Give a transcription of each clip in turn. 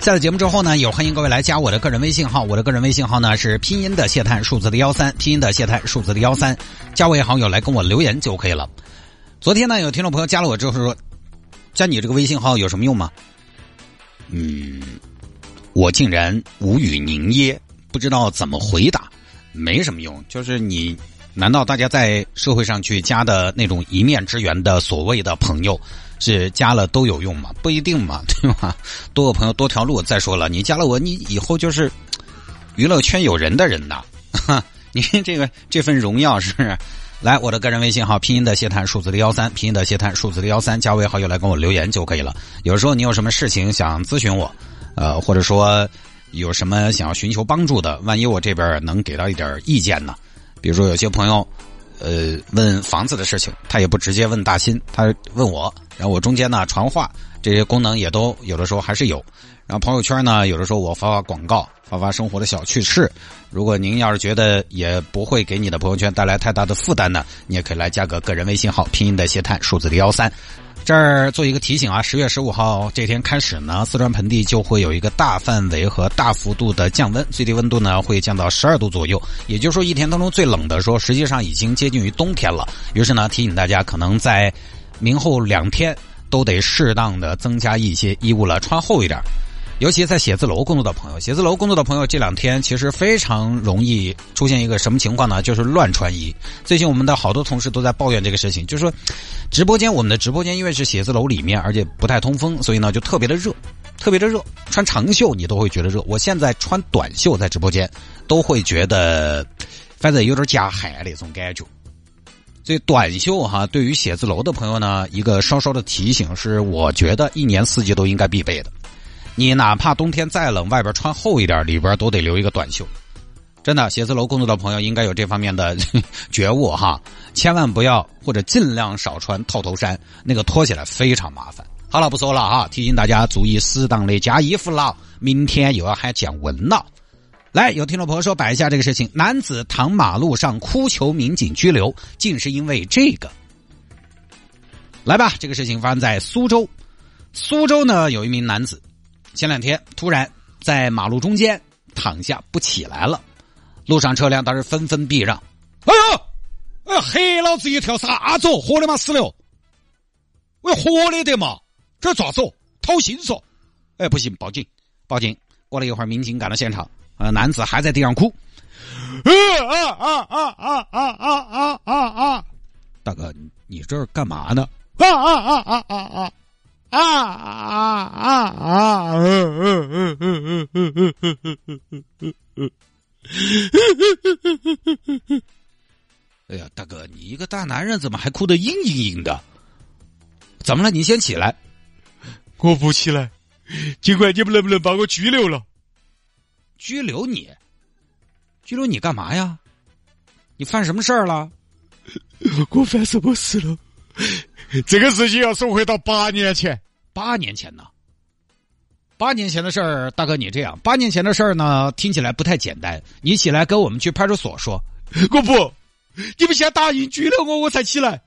下了节目之后呢，也欢迎各位来加我的个人微信号，我的个人微信号呢是拼音的谢探数字的幺三，拼音的谢探数字的幺三，加为好友来跟我留言就可以了。昨天呢，有听众朋友加了我之后说，加你这个微信号有什么用吗？嗯，我竟然无语凝噎，不知道怎么回答。没什么用，就是你，难道大家在社会上去加的那种一面之缘的所谓的朋友？是加了都有用吗？不一定嘛，对吧？多个朋友多条路。再说了，你加了我，你以后就是娱乐圈有人的人呐。你这个这份荣耀是，来我的个人微信号，拼音的谢探，数字的幺三，拼音的谢探，数字的幺三，加为好友来跟我留言就可以了。有时候你有什么事情想咨询我，呃，或者说有什么想要寻求帮助的，万一我这边能给到一点意见呢？比如说有些朋友。呃，问房子的事情，他也不直接问大新，他问我，然后我中间呢传话，这些功能也都有的时候还是有。然后朋友圈呢，有的时候我发发广告，发发生活的小趣事。如果您要是觉得也不会给你的朋友圈带来太大的负担呢，你也可以来加个个人微信号，拼音的谢探，数字的幺三。这儿做一个提醒啊，十月十五号这天开始呢，四川盆地就会有一个大范围和大幅度的降温，最低温度呢会降到十二度左右。也就是说，一天当中最冷的时候，实际上已经接近于冬天了。于是呢，提醒大家，可能在明后两天都得适当的增加一些衣物了，穿厚一点。尤其在写字楼工作的朋友，写字楼工作的朋友这两天其实非常容易出现一个什么情况呢？就是乱穿衣。最近我们的好多同事都在抱怨这个事情，就是说，直播间我们的直播间因为是写字楼里面，而且不太通风，所以呢就特别的热，特别的热。穿长袖你都会觉得热，我现在穿短袖在直播间都会觉得，反正有点加汗那种感觉。所以短袖哈，对于写字楼的朋友呢，一个稍稍的提醒是，我觉得一年四季都应该必备的。你哪怕冬天再冷，外边穿厚一点，里边都得留一个短袖。真的，写字楼工作的朋友应该有这方面的 觉悟哈，千万不要或者尽量少穿套头衫，那个脱起来非常麻烦。好了，不说了哈，提醒大家注意适当的加衣服了，明天又要还讲文了。来，有听众朋友说摆一下这个事情：男子躺马路上哭求民警拘留，竟是因为这个。来吧，这个事情发生在苏州，苏州呢有一名男子。前两天突然在马路中间躺下不起来了，路上车辆当时纷纷避让。哎呦，哎，黑老子一条啥子？活的吗？死了？我活的得嘛？这咋子？讨薪嗦？哎，不行，报警！报警！过了一会儿，民警赶到现场，呃，男子还在地上哭。啊啊啊啊啊啊啊啊啊！大哥，你这是干嘛呢？啊啊啊啊啊啊！啊啊啊啊！嗯嗯嗯嗯嗯嗯嗯嗯嗯嗯嗯嗯哎呀，大哥，你一个大男人怎么还哭得嘤嘤嘤的？怎么了？你先起来。我不起来。警官，你们能不能把我拘留了？拘留你？拘留你干嘛呀？你犯什么事儿了？我犯什么事了？这个事情要说回到八年前，八年前呢？八年前的事儿，大哥你这样，八年前的事儿呢，听起来不太简单。你起来跟我们去派出所说，我不，你们先答应拘留我，我才起来。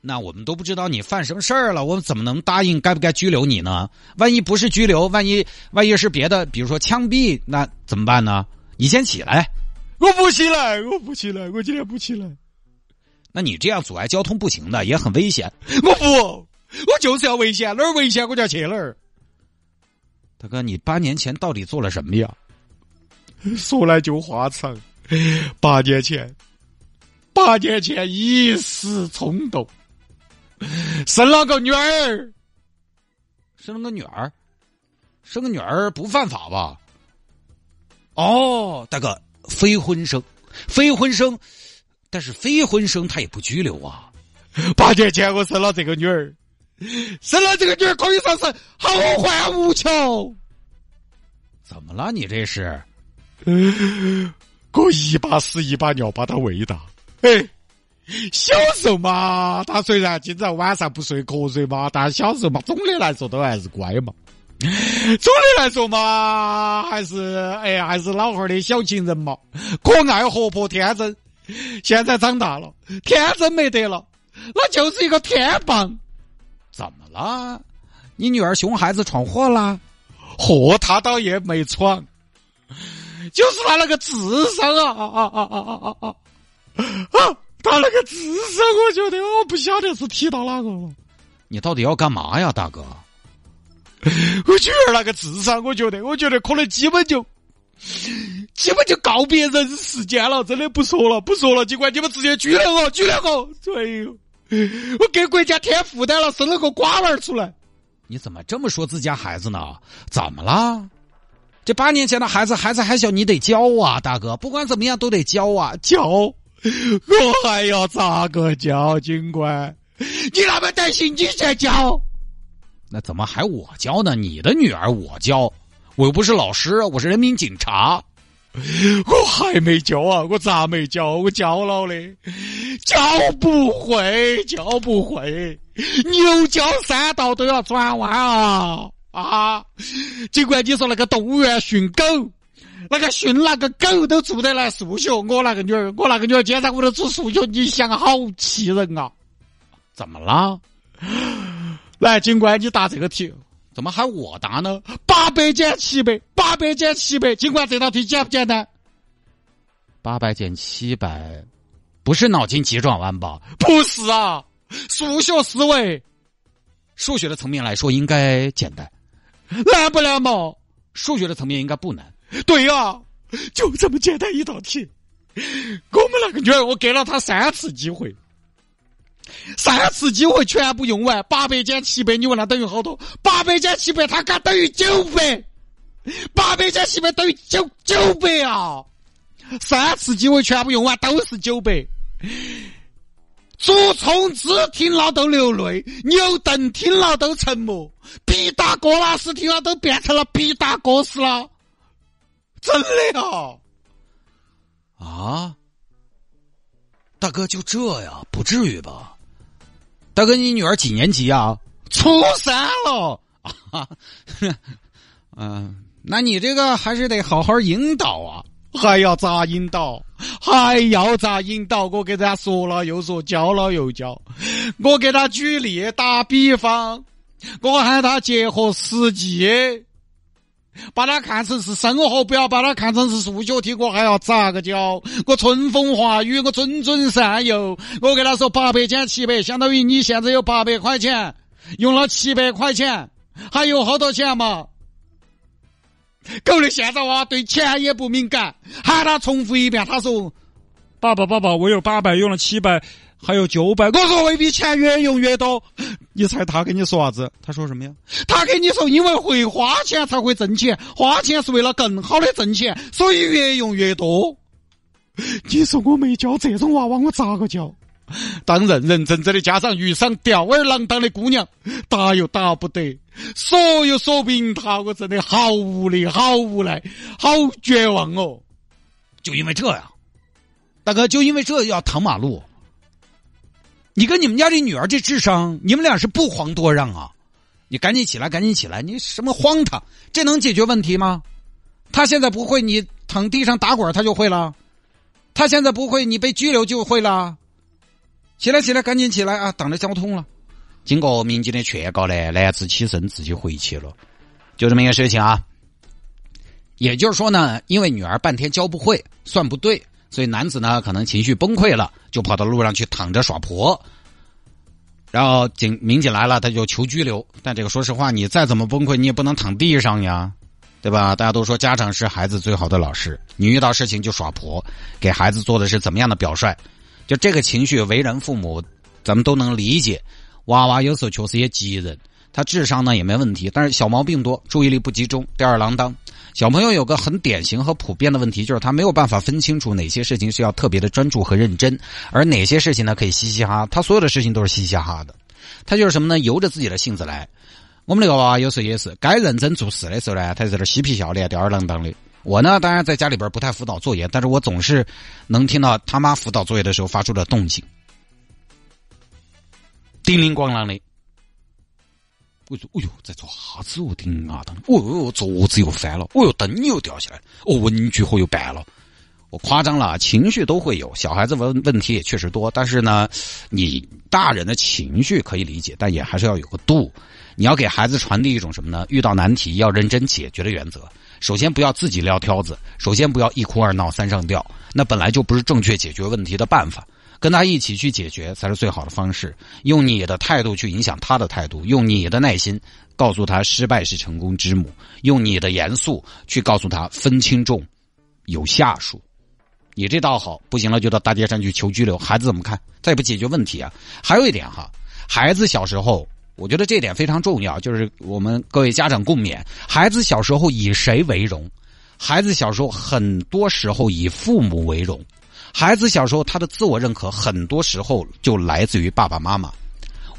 那我们都不知道你犯什么事儿了，我们怎么能答应该不该拘留你呢？万一不是拘留，万一万一是别的，比如说枪毙，那怎么办呢？你先起来，我不起来，我不起来，我今天不起来。那你这样阻碍交通不行的，也很危险。我不，我就是要危险，哪儿危险我就要去哪儿。大哥，你八年前到底做了什么呀？说来就话长，八年前，八年前一时冲动，生了个女儿，生了个女儿，生个女儿不犯法吧？哦，大哥，非婚生，非婚生。但是非婚生他也不拘留啊！八年前我生了这个女儿，生了这个女儿可以说是后患无穷。怎么了？你这是？我一把屎一把尿把她喂大，哎，小时候嘛，他虽然经常晚上不睡瞌睡嘛，但小时候嘛，总的来说都还是乖嘛。总的来说嘛，还是哎，还是老汉儿的小情人嘛，可爱、活泼、天真。现在长大了，天真没得了，那就是一个天棒。怎么了？你女儿熊孩子闯祸了？祸他倒也没闯，就是他那个智商啊啊啊啊啊啊啊！啊，他那个智商，我觉得我不晓得是提到哪个了。你到底要干嘛呀，大哥？我女儿那个智商，我觉得，我觉得可能基本就，基本就告别人世间了。真的不说了，不说了。警官你们直接拘留我，拘留我。哎呦，我给国家添负担了，生了个瓜娃儿出来。你怎么这么说自家孩子呢？怎么了？这八年前的孩子，孩子还小，你得教啊，大哥。不管怎么样都得教啊，教。我还要咋个教？警官，你那么担心，你再教。那怎么还我教呢？你的女儿我教，我又不是老师，我是人民警察。我还没教啊！我咋没教？我教了的，教不会，教不会。牛角三道都要转弯啊啊！尽管你说那个动物园训狗，那个训那个狗都做得来数学，我那个女儿，我那个女儿今天在屋头做数学，你想好气人啊！怎么了？来，警官，你答这个题，怎么还我答呢？八百减七百，八百减七百，尽管这道题简不简单？八百减七百，不是脑筋急转弯吧？不是啊，数学思维，数学的层面来说应该简单，难不难嘛？数学的层面应该不难。对呀，就这么简单一道题，我们那个女儿，我给了她三次机会。三次机会全部用完，八百减七百，你问他等于好多？八百减七百，他敢等于九百？八百减七百等于九九百啊！三次机会全部用完都是九百。竹虫子听了都流泪，牛顿听了都沉默，毕达哥拉斯听了都变成了毕达哥斯了。真的啊！啊，大哥就这呀？不至于吧？大哥，你女儿几年级啊？初三了啊！嗯，那你这个还是得好好引导啊！还要咋引导？还要咋引导？我给他说了又说，教了又教。我给他举例打比方，我喊他结合实际。把它看成是生活，不要把它看成是数学题。我还要咋个教？我春风化雨，我谆谆善诱。我给他说八百减七百，相当于你现在有八百块钱，用了七百块钱，还有好多钱嘛？狗的现在娃对钱也不敏感，喊他重复一遍，他说：“爸爸，爸爸，我有八百，用了七百。”还有九百，我说未必钱越用越多。你猜他跟你说啥子？他说什么呀？他跟你说，因为会花钱才会挣钱，花钱是为了更好的挣钱，所以越用越多。你说我没教这种娃娃，我咋个教？当认认真真的家长遇上吊儿郎当的姑娘，打又打不得，说又说不赢他，我真的好无力，好无奈，好绝望哦！就因为这样，大哥，就因为这要躺马路。你跟你们家这女儿这智商，你们俩是不遑多让啊！你赶紧起来，赶紧起来！你什么荒唐？这能解决问题吗？他现在不会，你躺地上打滚他就会了。他现在不会，你被拘留就会了。起来，起来，赶紧起来啊！挡着交通了。经过民警的劝告呢，男子起身自己回去了。就这么一个事情啊。也就是说呢，因为女儿半天教不会，算不对。所以男子呢，可能情绪崩溃了，就跑到路上去躺着耍婆。然后警民警来了，他就求拘留。但这个说实话，你再怎么崩溃，你也不能躺地上呀，对吧？大家都说家长是孩子最好的老师，你遇到事情就耍婆，给孩子做的是怎么样的表率？就这个情绪，为人父母，咱们都能理解。娃娃有时候确实也急人。他智商呢也没问题，但是小毛病多，注意力不集中，吊儿郎当。小朋友有个很典型和普遍的问题，就是他没有办法分清楚哪些事情是要特别的专注和认真，而哪些事情呢可以嘻嘻哈。他所有的事情都是嘻嘻哈哈的，他就是什么呢？由着自己的性子来。我们那个娃有时候也是，该认真做事的时候呢，他在这嬉皮笑脸、吊儿郎当的。我呢，当然在家里边不太辅导作业，但是我总是能听到他妈辅导作业的时候发出的动静。叮铃咣啷的。我说：“哎呦，在做啥子哦？叮啊当！哦哟，桌子又翻了，哦哟，灯又掉下来，哦，文具盒又绊了。我夸张了，情绪都会有，小孩子问问题也确实多。但是呢，你大人的情绪可以理解，但也还是要有个度。你要给孩子传递一种什么呢？遇到难题要认真解决的原则。首先不要自己撂挑子，首先不要一哭二闹三上吊，那本来就不是正确解决问题的办法。”跟他一起去解决才是最好的方式。用你的态度去影响他的态度，用你的耐心告诉他失败是成功之母，用你的严肃去告诉他分轻重，有下数。你这倒好，不行了就到大街上去求拘留。孩子怎么看？再不解决问题啊！还有一点哈，孩子小时候，我觉得这点非常重要，就是我们各位家长共勉：孩子小时候以谁为荣？孩子小时候很多时候以父母为荣。孩子小时候，他的自我认可很多时候就来自于爸爸妈妈。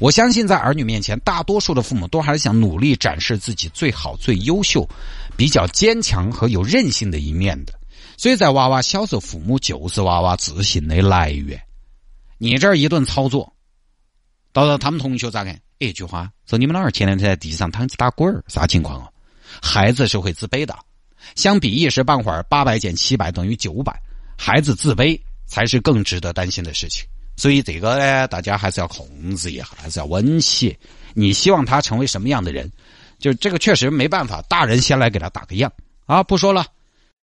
我相信，在儿女面前，大多数的父母都还是想努力展示自己最好、最优秀、比较坚强和有韧性的一面的。所以在娃娃小时候，父母就是娃娃自信的来源。你这一顿操作，到了他们同学咋看？一句话说：“你们老儿天天在地上躺起打滚儿，啥情况啊？”孩子是会自卑的。相比一时半会儿八百减七百等于九百。孩子自卑才是更值得担心的事情，所以这个呢，大家还是要控制一下，还是要温习。你希望他成为什么样的人？就这个确实没办法，大人先来给他打个样啊！不说了，